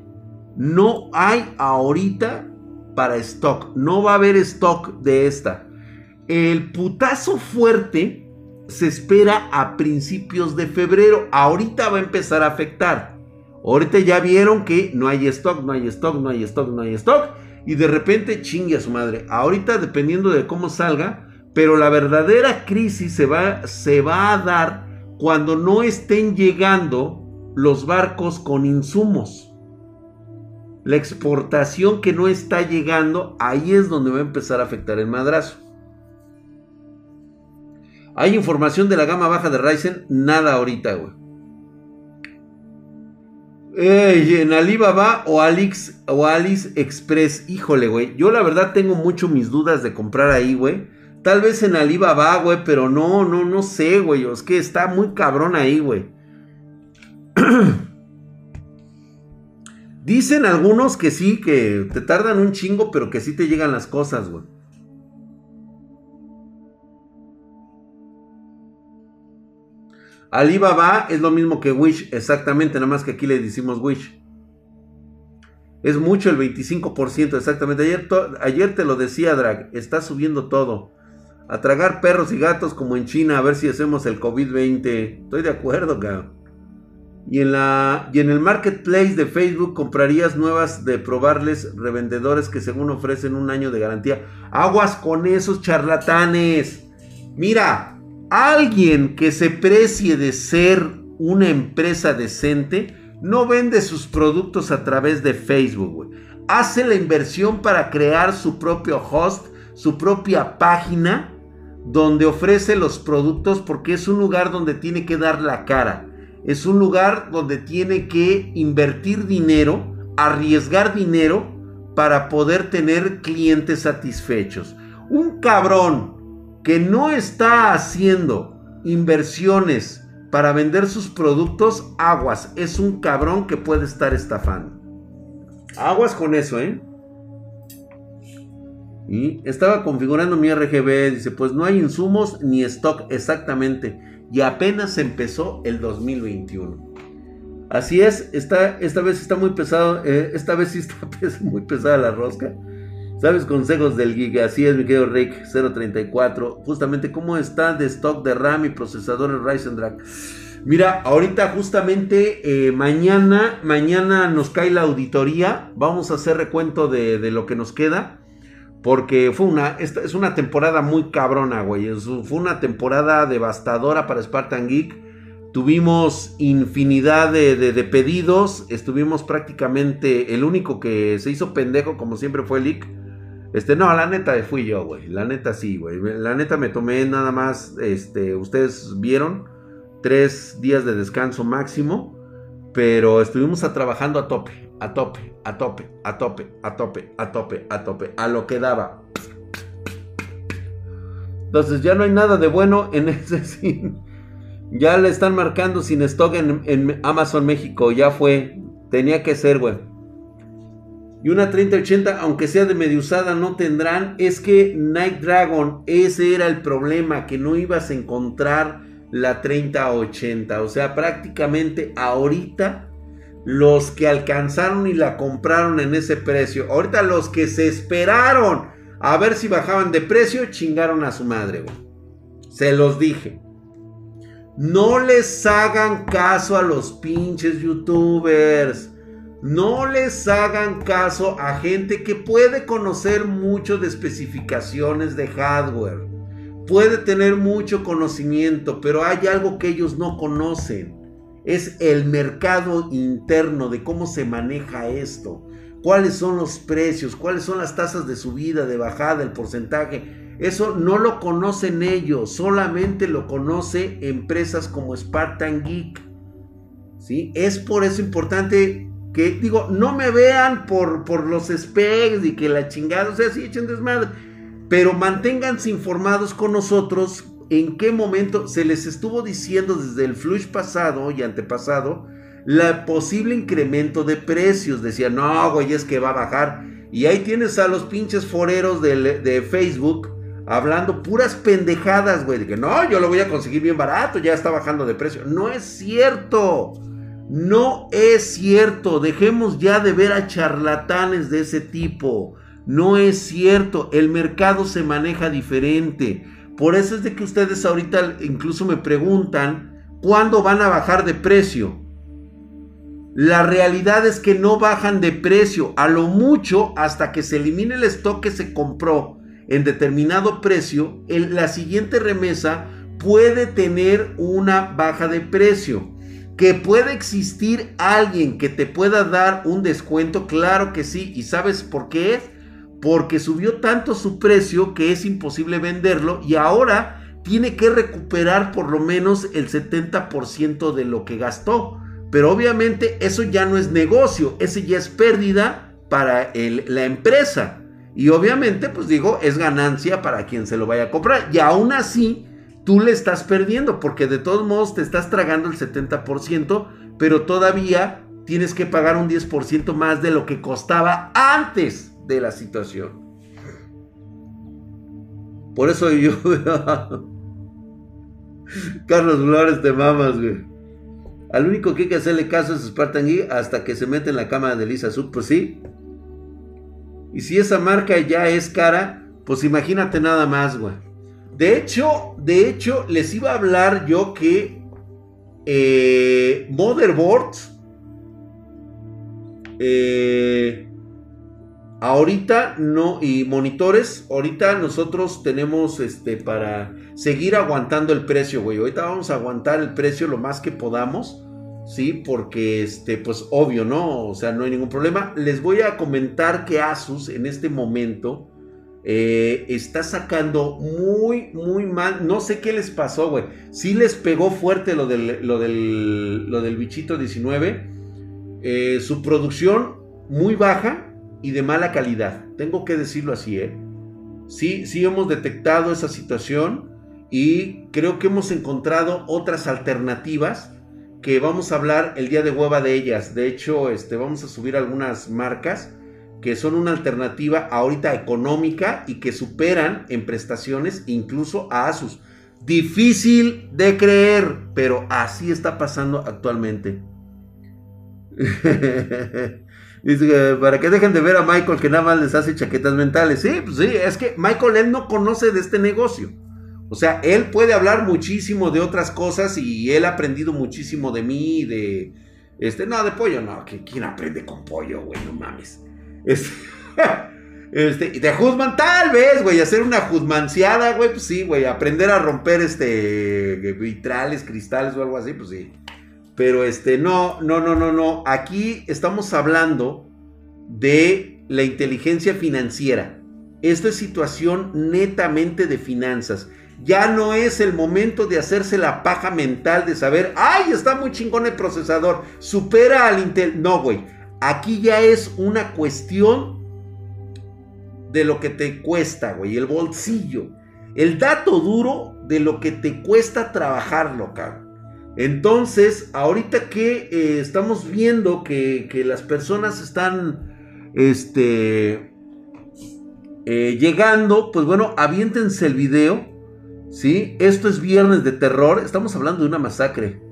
no hay ahorita para stock. No va a haber stock de esta. El putazo fuerte se espera a principios de febrero. Ahorita va a empezar a afectar. Ahorita ya vieron que no hay stock, no hay stock, no hay stock, no hay stock. Y de repente chingue a su madre. Ahorita dependiendo de cómo salga. Pero la verdadera crisis se va, se va a dar cuando no estén llegando los barcos con insumos. La exportación que no está llegando, ahí es donde va a empezar a afectar el madrazo. Hay información de la gama baja de Ryzen, nada ahorita, güey. En Alibaba o Alix o Alice Express, híjole, güey. Yo la verdad tengo mucho mis dudas de comprar ahí, güey. Tal vez en Alibaba, güey, pero no, no, no sé, güey. Es que está muy cabrón ahí, güey. (clears throat) Dicen algunos que sí, que te tardan un chingo, pero que sí te llegan las cosas, güey. Alibaba es lo mismo que Wish, exactamente, nada más que aquí le decimos Wish. Es mucho el 25%, exactamente. Ayer, ayer te lo decía, Drag, está subiendo todo. A tragar perros y gatos como en China, a ver si hacemos el COVID-20. Estoy de acuerdo, cabrón. Y en, la, y en el marketplace de Facebook comprarías nuevas de probarles revendedores que según ofrecen un año de garantía. Aguas con esos charlatanes. Mira, alguien que se precie de ser una empresa decente no vende sus productos a través de Facebook. Hace la inversión para crear su propio host, su propia página donde ofrece los productos porque es un lugar donde tiene que dar la cara es un lugar donde tiene que invertir dinero, arriesgar dinero para poder tener clientes satisfechos. Un cabrón que no está haciendo inversiones para vender sus productos, aguas, es un cabrón que puede estar estafando. Aguas con eso, ¿eh? Y estaba configurando mi RGB, dice, pues no hay insumos ni stock exactamente y apenas empezó el 2021. Así es, esta, esta vez está muy pesado, eh, esta vez sí está (laughs) muy pesada la rosca. ¿Sabes? Consejos del Giga, así es mi querido Rick 034. Justamente cómo está de stock de RAM y procesadores Ryzen Drag. Mira, ahorita justamente eh, mañana, mañana nos cae la auditoría. Vamos a hacer recuento de, de lo que nos queda. Porque fue una, esta es una temporada muy cabrona, güey. Fue una temporada devastadora para Spartan Geek. Tuvimos infinidad de, pedidos. Estuvimos prácticamente. El único que se hizo pendejo, como siempre, fue Lick. Este, no, la neta fui yo, güey. La neta sí, güey. La neta me tomé nada más. Este, ustedes vieron. Tres días de descanso máximo. Pero estuvimos trabajando a tope a tope, a tope, a tope, a tope, a tope, a tope, a lo que daba. Entonces ya no hay nada de bueno en (laughs) ese cine. Ya le están marcando sin stock en, Amazon México. Ya fue. Tenía que ser, güey. Y una 3080, aunque sea de medio usada, no tendrán. Es que Night Dragon, ese era el problema, que no ibas a encontrar la 3080. O sea, prácticamente ahorita los que alcanzaron y la compraron en ese precio. Ahorita los que se esperaron a ver si bajaban de precio, chingaron a su madre, Se los dije. No les hagan caso a los pinches youtubers. No les hagan caso a gente que puede conocer mucho de especificaciones de hardware. Puede tener mucho conocimiento, pero hay algo que ellos no conocen es el mercado interno de cómo se maneja esto, cuáles son los precios, cuáles son las tasas de subida, de bajada, el porcentaje. Eso no lo conocen ellos, solamente lo conoce empresas como Spartan Geek. ¿Sí? Es por eso importante que, digo, no me vean por, por los specs y que la chingada, o sea, sí echen desmadre, pero manténganse informados con nosotros en qué momento se les estuvo diciendo desde el flush pasado y antepasado la posible incremento de precios. Decían, no, güey, es que va a bajar. Y ahí tienes a los pinches foreros de, Facebook hablando puras pendejadas, güey, de que no, yo lo voy a conseguir bien barato, ya está bajando de precio. No es cierto. No es cierto. Dejemos ya de ver a charlatanes de ese tipo. No es cierto, el mercado se maneja diferente. Por eso es de que ustedes ahorita incluso me preguntan cuándo van a bajar de precio. La realidad es que no bajan de precio, a lo mucho hasta que se elimine el stock que se compró en determinado precio, la siguiente remesa puede tener una baja de precio. Que puede existir alguien que te pueda dar un descuento, claro que sí. ¿Y sabes por qué es? Porque subió tanto su precio que es imposible venderlo y ahora tiene que recuperar por lo menos el 70% de lo que gastó. Pero obviamente eso ya no es negocio, ese ya es pérdida para la empresa. Y obviamente, pues digo, es ganancia para quien se lo vaya a comprar. Y aún así, tú le estás perdiendo porque de todos modos te estás tragando el 70%, pero todavía tienes que pagar un 10% más de lo que costaba antes de la situación. Por eso yo... (laughs) Carlos Flores te mamas, güey. Al único que hay que hacerle caso es Spartan Geek hasta que se mete en la cama de Lisa Sub. Pues sí. Y si esa marca ya es cara, pues imagínate nada más, güey. De hecho, de hecho, les iba a hablar yo que eh, motherboards eh, ahorita no y monitores ahorita nosotros tenemos este para seguir aguantando el precio güey. Ahorita vamos a aguantar el precio lo más que podamos sí porque este pues obvio no o sea no hay ningún problema. Les voy a comentar que Asus en este momento eh, está sacando muy, muy mal. No sé qué les pasó, güey. Sí les pegó fuerte lo del, lo del, lo del bichito 19. Eh, su producción muy baja y de mala calidad. Tengo que decirlo así, ¿eh? Sí, sí hemos detectado esa situación y creo que hemos encontrado otras alternativas que vamos a hablar el día de hueva de ellas. De hecho, este, vamos a subir algunas marcas que son una alternativa ahorita económica y que superan en prestaciones incluso a Asus. Difícil de creer, pero así está pasando actualmente. (laughs) Para que dejen de ver a Michael que nada más les hace chaquetas mentales. Sí, pues sí, es que Michael él no conoce de este negocio. O sea, él puede hablar muchísimo de otras cosas y él ha aprendido muchísimo de mí, de... Este, no, de pollo, no, ¿quién aprende con pollo, güey? No mames. (laughs) Este, este, de Huzman, tal vez, güey, hacer una Huzmanciada, güey, pues sí, güey, aprender a romper este vitrales, cristales o algo así, pues sí. Pero este, no, no, no, no, no. Aquí estamos hablando de la inteligencia financiera. Esto es situación netamente de finanzas. Ya no es el momento de hacerse la paja mental de saber, ay, está muy chingón el procesador, supera al Intel. No, güey. Aquí ya es una cuestión de lo que te cuesta, güey, el bolsillo. El dato duro de lo que te cuesta trabajarlo, cabrón. Entonces, ahorita que eh, estamos viendo que, las personas están este, eh, llegando, pues bueno, aviéntense el video. ¿sí? Esto es viernes de terror. Estamos hablando de una masacre.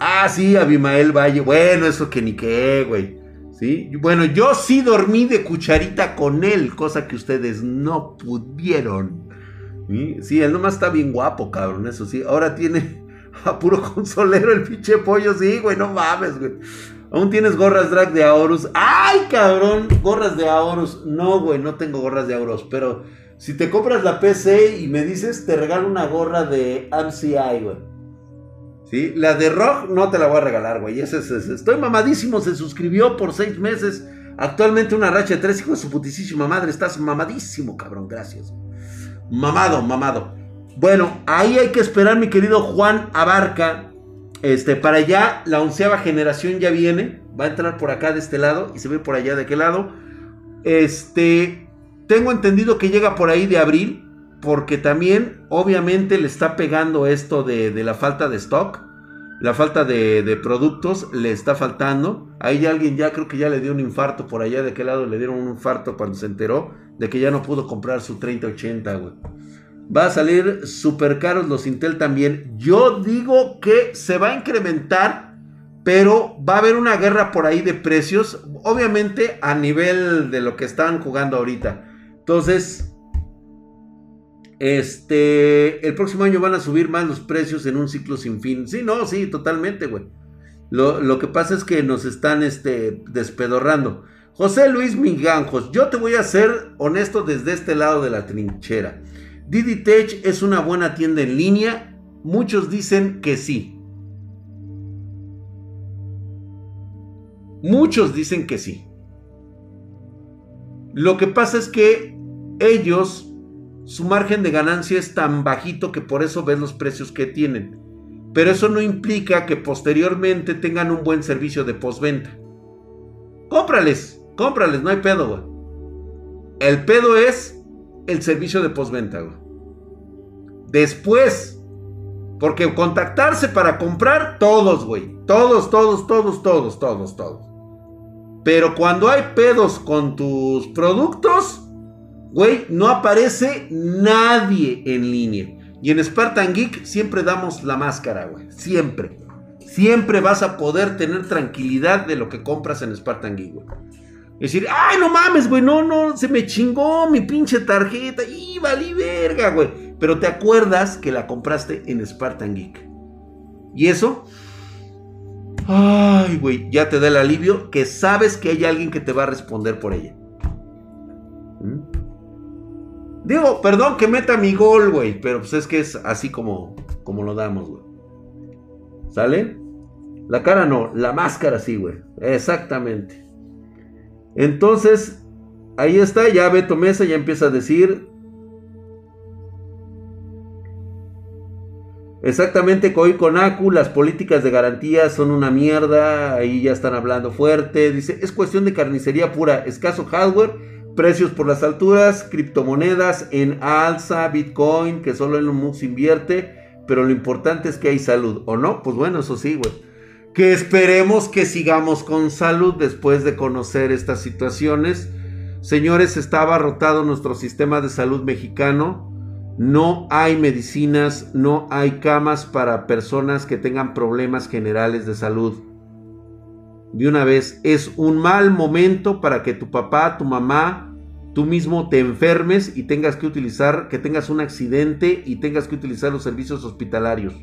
Ah, sí, Abimael Valle. Bueno, eso que ni qué, güey. ¿Sí? Bueno, yo sí dormí de cucharita con él, cosa que ustedes no pudieron. ¿Sí? él nomás está bien guapo, cabrón, eso sí. Ahora tiene (laughs) a puro consolero el pinche pollo, sí, güey, no mames, güey. Aún tienes gorras drag de Aorus. ¡Ay, cabrón! Gorras de Aorus. No, güey, no tengo gorras de Aorus, pero si te compras la PC y me dices, te regalo una gorra de MCI, güey. La de Rock no te la voy a regalar, güey. estoy mamadísimo, se suscribió por seis meses. Actualmente una racha de tres hijos de su putísima madre. Estás mamadísimo, cabrón. Gracias. Mamado, mamado. Bueno, ahí hay que esperar, mi querido Juan Abarca. Este, para allá, la onceava generación ya viene. Va a entrar por acá de este lado y se ve por allá de aquel lado. Este, tengo entendido que llega por ahí de abril porque también obviamente le está pegando esto de, la falta de stock, la falta de, productos, le está faltando. Ahí alguien ya creo que ya le dio un infarto por allá, de qué lado le dieron un infarto cuando se enteró de que ya no pudo comprar su 3080, güey. Va a salir súper caros los Intel también. Yo digo que se va a incrementar Pero va a haber una guerra por ahí de precios, obviamente a nivel de lo que están jugando ahorita. Entonces, este, el próximo año van a subir más los precios en un ciclo sin fin. Sí, no, sí, totalmente, güey. Lo, que pasa es que nos están este, despedorrando. José Luis Miganjos, yo te voy a ser honesto desde este lado de la trinchera. Didi Tech es una buena tienda en línea. Muchos dicen que sí. Muchos dicen que sí. Lo que pasa es que ellos, su margen de ganancia es tan bajito que por eso ves los precios que tienen. Pero eso no implica que posteriormente tengan un buen servicio de postventa. Cómprales, cómprales, no hay pedo, güey. El pedo es el servicio de postventa, güey. Después, porque contactarse para comprar, todos, güey. Todos, todos, todos, todos, todos, todos. Pero cuando hay pedos con tus productos, güey, no aparece nadie en línea. Y en Spartan Geek siempre damos la máscara, güey. Siempre. Siempre vas a poder tener tranquilidad de lo que compras en Spartan Geek, güey. Decir, ay, no mames, güey, no, no, se me chingó mi pinche tarjeta. Y valí verga, güey. Pero te acuerdas que la compraste en Spartan Geek. Y eso Ay, güey, ya te da el alivio que sabes que hay alguien que te va a responder por ella. ¿Mm? Digo, perdón que meta mi gol, güey, pero pues es que es así como, como lo damos, güey. ¿Sale? La cara no, la máscara sí, güey. Exactamente. Entonces, ahí está, ya Beto Mesa ya empieza a decir, Exactamente, Koi Konaku, las políticas de garantía son una mierda, ahí ya están hablando fuerte, dice, es cuestión de carnicería pura, escaso hardware, precios por las alturas, criptomonedas en alza, Bitcoin, que solo en un MUX invierte, pero lo importante es que hay salud, ¿o no? Pues bueno, eso sí, güey. Que esperemos que sigamos con salud después de conocer estas situaciones. Señores, está abarrotado nuestro sistema de salud mexicano no hay medicinas, no hay camas para personas que tengan problemas generales de salud. De una vez, es un mal momento para que tu papá, tu mamá, tú mismo te enfermes y tengas que utilizar, que tengas un accidente y tengas que utilizar los servicios hospitalarios.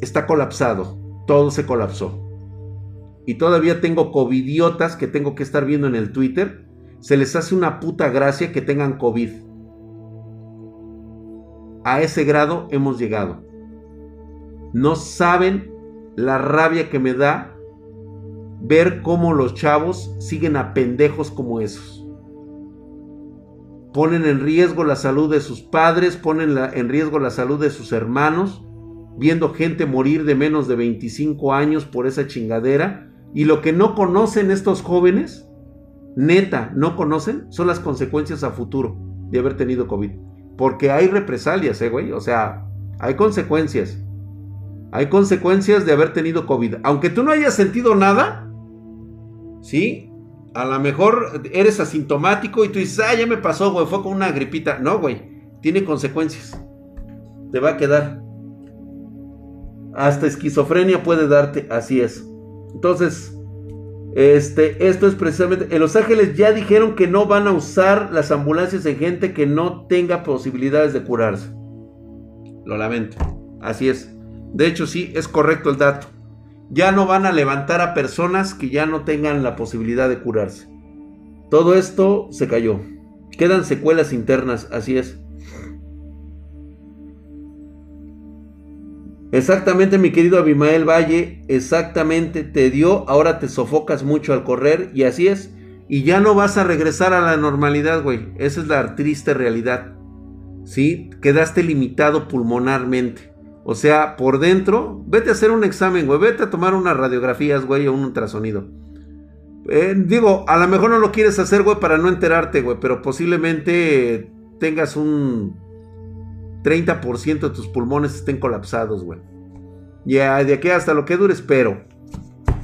Está colapsado, todo se colapsó. Y todavía tengo covidiotas que tengo que estar viendo en el Twitter. Se les hace una puta gracia que tengan COVID a ese grado hemos llegado. No saben la rabia que me da ver cómo los chavos siguen a pendejos como esos. Ponen en riesgo la salud de sus padres, ponen en riesgo la salud de sus hermanos, viendo gente morir de menos de 25 años por esa chingadera. Y lo que no conocen estos jóvenes, neta, no conocen, son las consecuencias a futuro de haber tenido COVID. Porque hay represalias, eh, güey. O sea, hay consecuencias. Hay consecuencias de haber tenido COVID. Aunque tú no hayas sentido nada, ¿sí? A lo mejor eres asintomático y tú dices, ah, ya me pasó, güey, fue con una gripita. No, güey, tiene consecuencias. Te va a quedar. Hasta esquizofrenia puede darte, así es. Entonces, este, esto es precisamente, en Los Ángeles ya dijeron que no van a usar las ambulancias en gente que no tenga posibilidades de curarse. Lo lamento, así es. De hecho, sí, es correcto el dato. Ya no van a levantar a personas que ya no tengan la posibilidad de curarse. Todo esto se cayó. Quedan secuelas internas, así es. Exactamente, mi querido Abimael Valle, exactamente te dio, ahora te sofocas mucho al correr y así es. Y ya no vas a regresar a la normalidad, güey. Esa es la triste realidad. ¿Sí? Quedaste limitado pulmonarmente. O sea, por dentro, vete a hacer un examen, güey. Vete a tomar unas radiografías, güey, o un ultrasonido. Eh, digo, a lo mejor no lo quieres hacer, güey, para no enterarte, güey. Pero posiblemente tengas un 30% de tus pulmones estén colapsados, güey. Ya, de aquí hasta lo que dure, espero.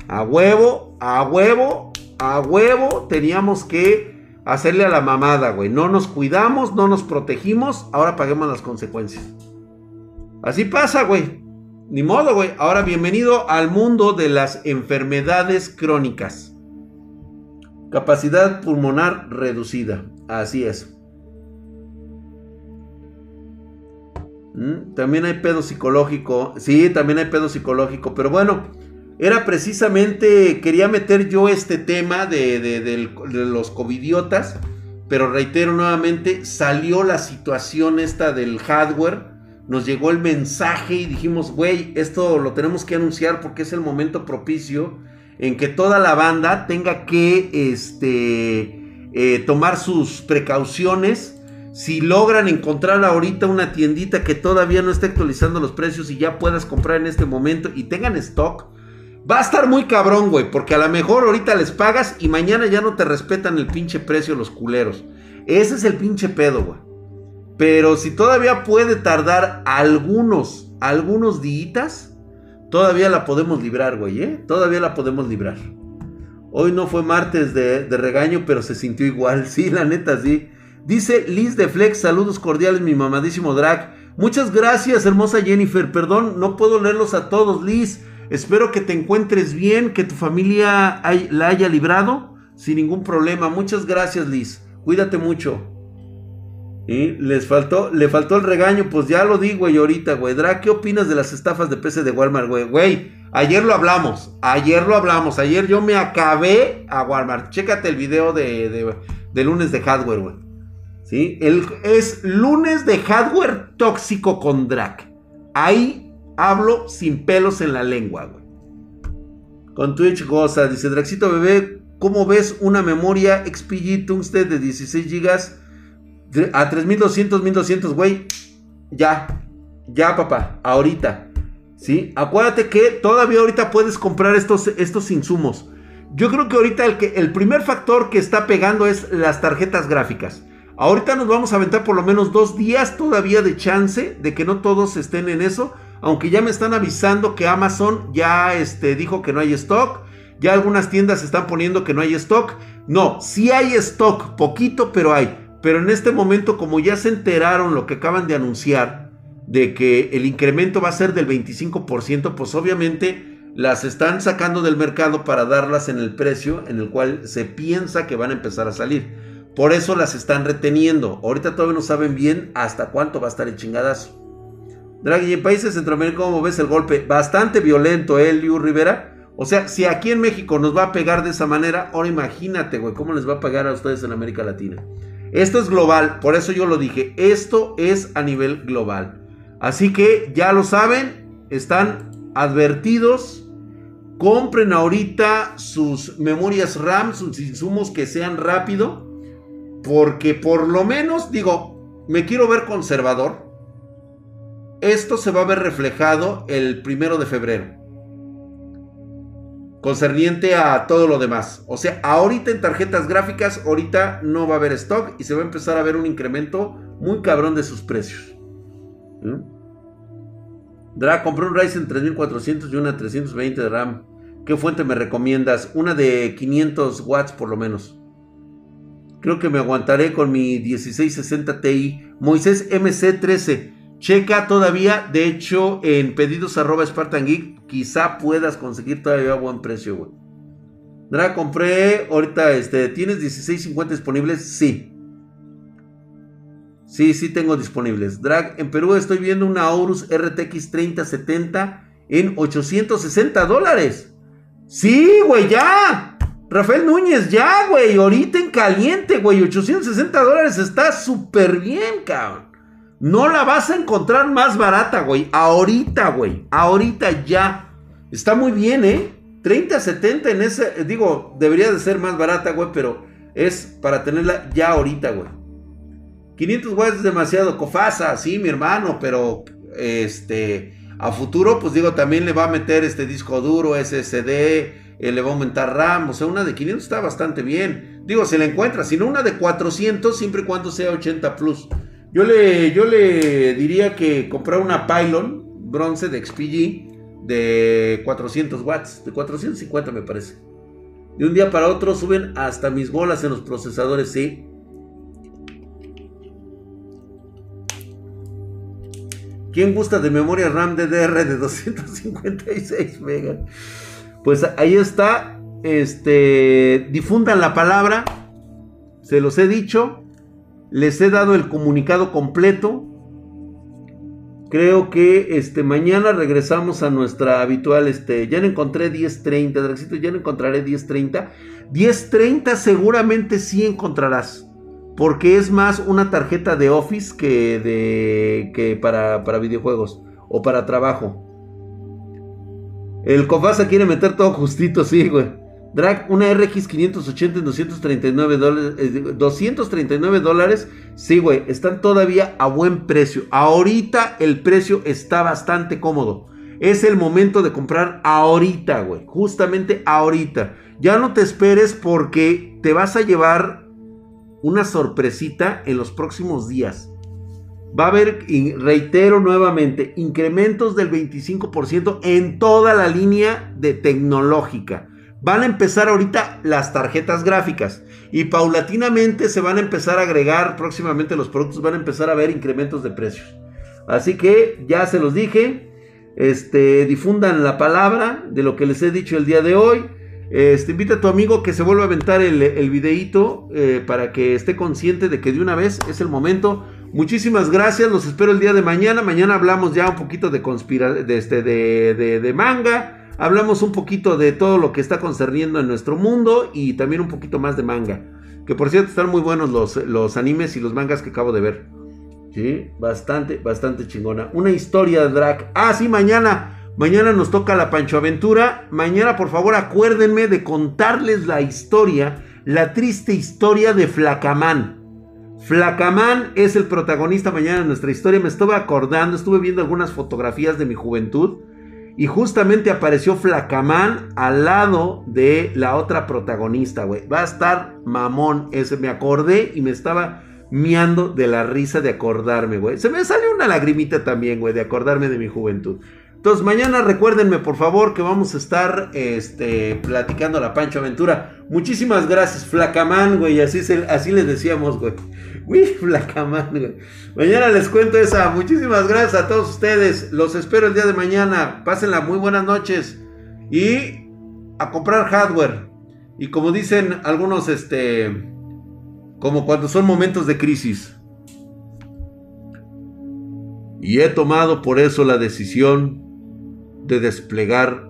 A huevo, a huevo, a huevo, teníamos que hacerle a la mamada, güey. No nos cuidamos, no nos protegimos, ahora paguemos las consecuencias. Así pasa, güey. Ni modo, güey. Ahora bienvenido al mundo de las enfermedades crónicas. Capacidad pulmonar reducida. Así es. Mm, también hay pedo psicológico. Sí, también hay pedo psicológico. Pero bueno, era precisamente, quería meter yo este tema de, de los covidiotas. Pero reitero nuevamente, salió la situación esta del hardware. Nos llegó el mensaje y dijimos, güey, esto lo tenemos que anunciar porque es el momento propicio en que toda la banda tenga que este, eh, tomar sus precauciones si logran encontrar ahorita una tiendita que todavía no esté actualizando los precios y ya puedas comprar en este momento y tengan stock, va a estar muy cabrón, güey, porque a lo mejor ahorita les pagas y mañana ya no te respetan el pinche precio los culeros. Ese es el pinche pedo, güey. Pero si todavía puede tardar algunos, algunos días, todavía la podemos librar, güey, ¿eh? Todavía la podemos librar. Hoy no fue martes de, regaño, pero se sintió igual. (laughs) Sí, la neta, sí. Dice Liz de Flex, saludos cordiales, mi mamadísimo drag. Muchas gracias, hermosa Jennifer. Perdón, no puedo leerlos a todos, Liz. Espero que te encuentres bien, que tu familia la haya librado sin ningún problema. Muchas gracias, Liz. Cuídate mucho. Y les faltó, le faltó el regaño, pues ya lo digo, güey, ahorita, güey. Drag, ¿qué opinas de las estafas de PC de Walmart, güey? Güey, ayer lo hablamos, ayer lo hablamos, ayer yo me acabé a Walmart. Chécate el video de, de lunes de hardware, güey. ¿Sí? Es lunes de hardware tóxico con Drac. Ahí hablo sin pelos en la lengua, güey. Con Twitch goza, dice Draxito bebé, ¿cómo ves una memoria XPG Tungsten de 16 GB a 3200, 1200, güey? Ya, ya papá, ahorita. ¿Sí? Acuérdate que todavía ahorita puedes comprar estos, estos insumos. Yo creo que ahorita el, que, el primer factor que está pegando es las tarjetas gráficas. Ahorita nos vamos a aventar por lo menos dos días todavía de chance de que no todos estén en eso. Aunque ya me están avisando que Amazon ya este, dijo que no hay stock. Ya algunas tiendas están poniendo que no hay stock. No, sí hay stock, poquito, pero hay. Pero en este momento, como ya se enteraron lo que acaban de anunciar, de que el incremento va a ser del 25%, pues obviamente las están sacando del mercado para darlas en el precio en el cual se piensa que van a empezar a salir. Por eso las están reteniendo. Ahorita todavía no saben bien hasta cuánto va a estar el chingadazo. Draghi, en países centroamericanos, ¿cómo ves el golpe? Bastante violento, ¿eh, Liu Rivera? O sea, si aquí en México nos va a pegar de esa manera, ahora imagínate, güey, cómo les va a pegar a ustedes en América Latina. Esto es global, por eso yo lo dije. Esto es a nivel global. Así que ya lo saben, están advertidos. Compren ahorita sus memorias RAM, sus insumos que sean rápido porque por lo menos, digo, me quiero ver conservador. Esto se va a ver reflejado el primero de febrero. Concerniente a todo lo demás. O sea, ahorita en tarjetas gráficas, ahorita no va a haber stock y se va a empezar a ver un incremento muy cabrón de sus precios. ¿Mm? Dra, compré un Ryzen 3400 y una 320 de RAM. ¿Qué fuente me recomiendas? Una de 500 watts por lo menos. Creo que me aguantaré con mi 1660 Ti. Moisés MC13. Checa todavía. De hecho, en pedidos arroba Spartan Geek. Quizá puedas conseguir todavía a buen precio, güey. Drag, compré. Ahorita, este. ¿Tienes 1650 disponibles? Sí. Sí, sí tengo disponibles. Drag, en Perú estoy viendo una Aorus RTX 3070 en 860 dólares. Sí, güey, ya. Rafael Núñez, ya, güey, ahorita en caliente, güey, 860 dólares está súper bien, cabrón. No la vas a encontrar más barata, güey. Ahorita, güey. Ahorita ya. Está muy bien, ¿eh? 30, 70 en ese. Digo, debería de ser más barata, güey, pero es para tenerla ya ahorita, güey. 500 watts es demasiado cofasa, sí, mi hermano, pero este. A futuro, pues digo, también le va a meter este disco duro, SSD eh, le va a aumentar RAM, o sea, una de 500 está bastante bien. Digo, se la encuentra, sino una de 400 siempre y cuando sea 80 plus. Yo le, yo le diría que comprar una Pylon bronce de XPG de 400 watts, de 450 me parece. De un día para otro suben hasta mis bolas en los procesadores, sí. ¿Quién gusta de memoria RAM DDR de 256 megas? Pues ahí está. Este, difundan la palabra. Se los he dicho. Les he dado el comunicado completo. Creo que este, mañana regresamos a nuestra habitual. Este, ya no encontré 1030, Draxito, ya no encontraré 1030. 1030 seguramente sí encontrarás. Porque es más una tarjeta de Office que, de, que para, para videojuegos o para trabajo. El Cofasa quiere meter todo justito, sí, güey. Drag, una RX 580 en 239 dólares. 239 dólares. Sí, güey. Están todavía a buen precio. Ahorita el precio está bastante cómodo. Es el momento de comprar ahorita, güey. Justamente ahorita. Ya no te esperes porque te vas a llevar una sorpresita en los próximos días. Va a haber, reitero nuevamente, incrementos del 25% en toda la línea de tecnológica. Van a empezar ahorita las tarjetas gráficas y paulatinamente se van a empezar a agregar próximamente los productos, van a empezar a ver incrementos de precios. Así que ya se los dije, este, difundan la palabra de lo que les he dicho el día de hoy. Este, invita a tu amigo que se vuelva a aventar el, el videíto eh, para que esté consciente de que de una vez es el momento. Muchísimas gracias, los espero el día de mañana. Mañana hablamos ya un poquito de, conspira de, este, de, de, de manga Hablamos un poquito de todo lo que está concerniendo en nuestro mundo y también un poquito más de manga. Que por cierto están muy buenos los, los animes y los mangas que acabo de ver. Sí, bastante, bastante chingona. Una historia de drag. Ah, sí, mañana. Mañana nos toca la Pancho Aventura. Mañana, por favor, acuérdenme de contarles la historia, la triste historia de Flacamán. Flacamán es el protagonista mañana de nuestra historia. Me estuve acordando, estuve viendo algunas fotografías de mi juventud. Y justamente apareció Flacamán al lado de la otra protagonista, güey. Va a estar mamón ese. Me acordé y me estaba miando de la risa de acordarme, güey. Se me salió una lagrimita también, güey, de acordarme de mi juventud. Entonces, mañana recuérdenme, por favor, que vamos a estar este, platicando la Pancho Aventura. Muchísimas gracias, Flacamán, güey. Así, así les decíamos, güey. Uy, (laughs) Flacamán, güey. Mañana les cuento esa. Muchísimas gracias a todos ustedes. Los espero el día de mañana. Pásenla muy buenas noches. Y a comprar hardware. Y como dicen algunos, este. Como cuando son momentos de crisis. Y he tomado por eso la decisión de desplegar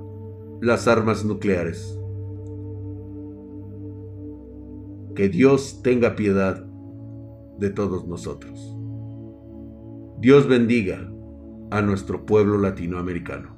las armas nucleares. Que Dios tenga piedad de todos nosotros. Dios bendiga a nuestro pueblo latinoamericano.